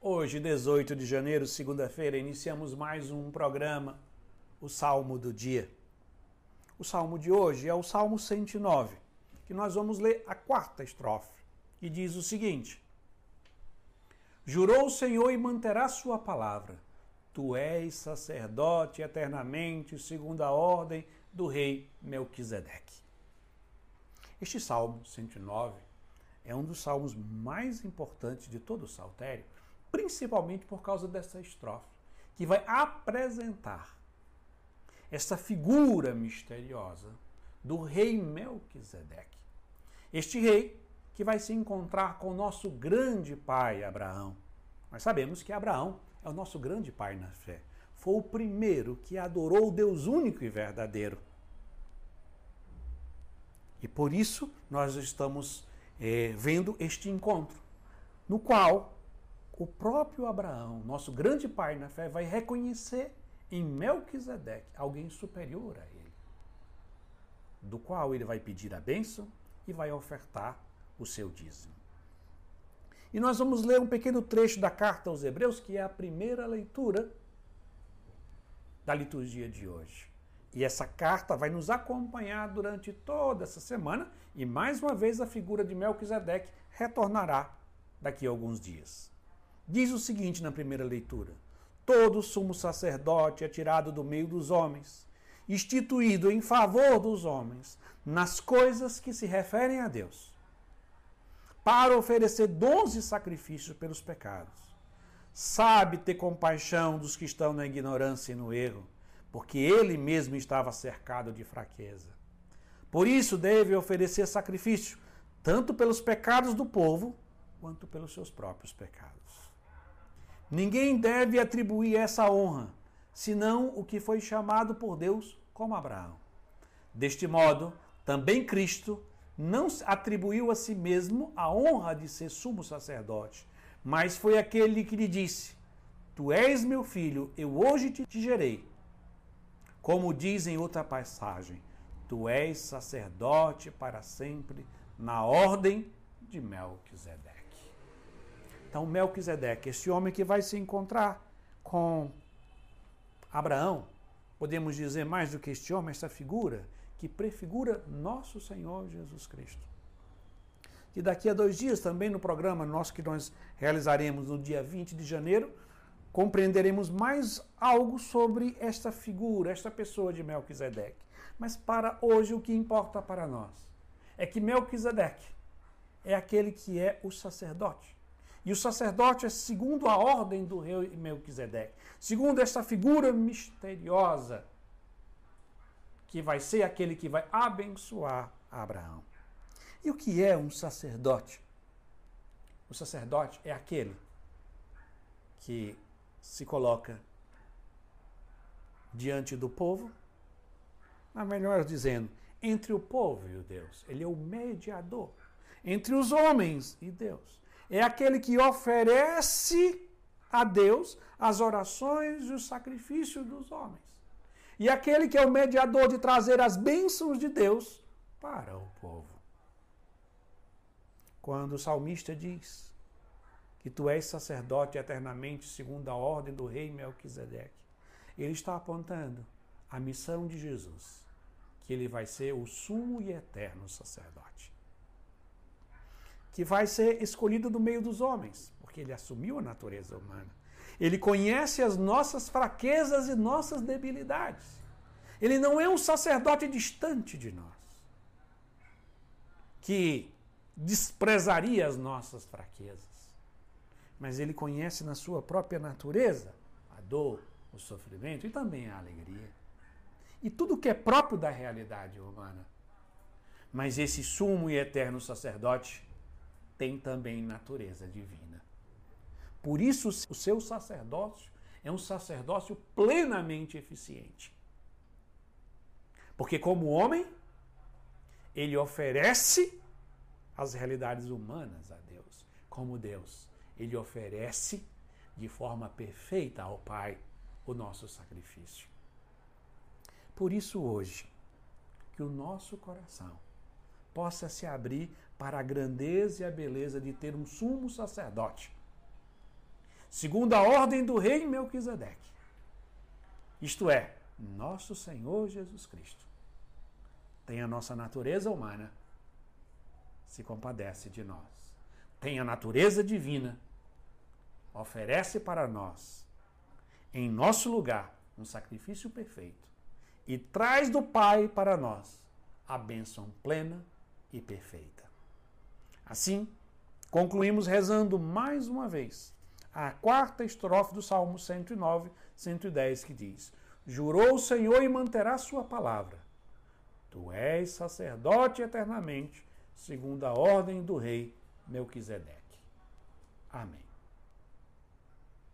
Hoje, 18 de janeiro, segunda-feira, iniciamos mais um programa, o Salmo do Dia. O salmo de hoje é o Salmo 109, que nós vamos ler a quarta estrofe, que diz o seguinte: Jurou o Senhor e manterá sua palavra. Tu és sacerdote eternamente, segundo a ordem do rei Melquisedeque. Este Salmo 109 é um dos salmos mais importantes de todo o saltério principalmente por causa dessa estrofe, que vai apresentar essa figura misteriosa do rei Melquisedeque. Este rei que vai se encontrar com o nosso grande pai Abraão. Nós sabemos que Abraão é o nosso grande pai na fé. Foi o primeiro que adorou o Deus único e verdadeiro. E por isso nós estamos é, vendo este encontro, no qual o próprio Abraão, nosso grande pai na fé, vai reconhecer em Melquisedeque alguém superior a ele, do qual ele vai pedir a bênção e vai ofertar o seu dízimo. E nós vamos ler um pequeno trecho da carta aos Hebreus, que é a primeira leitura da liturgia de hoje. E essa carta vai nos acompanhar durante toda essa semana, e mais uma vez a figura de Melquisedeque retornará daqui a alguns dias. Diz o seguinte na primeira leitura: Todo sumo sacerdote é tirado do meio dos homens, instituído em favor dos homens, nas coisas que se referem a Deus, para oferecer dons e sacrifícios pelos pecados. Sabe ter compaixão dos que estão na ignorância e no erro, porque ele mesmo estava cercado de fraqueza. Por isso deve oferecer sacrifício, tanto pelos pecados do povo, quanto pelos seus próprios pecados. Ninguém deve atribuir essa honra, senão o que foi chamado por Deus como Abraão. Deste modo, também Cristo não atribuiu a si mesmo a honra de ser sumo sacerdote, mas foi aquele que lhe disse: Tu és meu filho, eu hoje te gerei. Como diz em outra passagem, tu és sacerdote para sempre, na ordem de Melquisedeque. Então, Melquisedeque, esse homem que vai se encontrar com Abraão, podemos dizer mais do que este homem, essa figura que prefigura nosso Senhor Jesus Cristo. E daqui a dois dias, também no programa nosso que nós realizaremos no dia 20 de janeiro, compreenderemos mais algo sobre esta figura, esta pessoa de Melquisedeque. Mas para hoje, o que importa para nós é que Melquisedeque é aquele que é o sacerdote e o sacerdote é segundo a ordem do rei Melquisedeque, segundo essa figura misteriosa que vai ser aquele que vai abençoar Abraão. E o que é um sacerdote? O sacerdote é aquele que se coloca diante do povo, mas melhor dizendo, entre o povo e o Deus. Ele é o mediador entre os homens e Deus é aquele que oferece a Deus as orações e os sacrifícios dos homens. E aquele que é o mediador de trazer as bênçãos de Deus para o povo. Quando o salmista diz que tu és sacerdote eternamente segundo a ordem do rei Melquisedeque, ele está apontando a missão de Jesus, que ele vai ser o sumo e eterno sacerdote que vai ser escolhido do meio dos homens, porque ele assumiu a natureza humana. Ele conhece as nossas fraquezas e nossas debilidades. Ele não é um sacerdote distante de nós, que desprezaria as nossas fraquezas. Mas ele conhece na sua própria natureza a dor, o sofrimento e também a alegria. E tudo que é próprio da realidade humana. Mas esse sumo e eterno sacerdote tem também natureza divina. Por isso, o seu sacerdócio é um sacerdócio plenamente eficiente. Porque, como homem, ele oferece as realidades humanas a Deus. Como Deus, ele oferece de forma perfeita ao Pai o nosso sacrifício. Por isso, hoje, que o nosso coração possa se abrir para a grandeza e a beleza de ter um sumo sacerdote. segundo a ordem do rei Melquisedeque. Isto é, nosso Senhor Jesus Cristo. Tem a nossa natureza humana, se compadece de nós. Tem a natureza divina, oferece para nós, em nosso lugar, um sacrifício perfeito e traz do Pai para nós a bênção plena e perfeita. Assim, concluímos rezando mais uma vez a quarta estrofe do Salmo 109, 110, que diz: Jurou o Senhor e manterá sua palavra. Tu és sacerdote eternamente, segundo a ordem do rei Melquisedeque. Amém.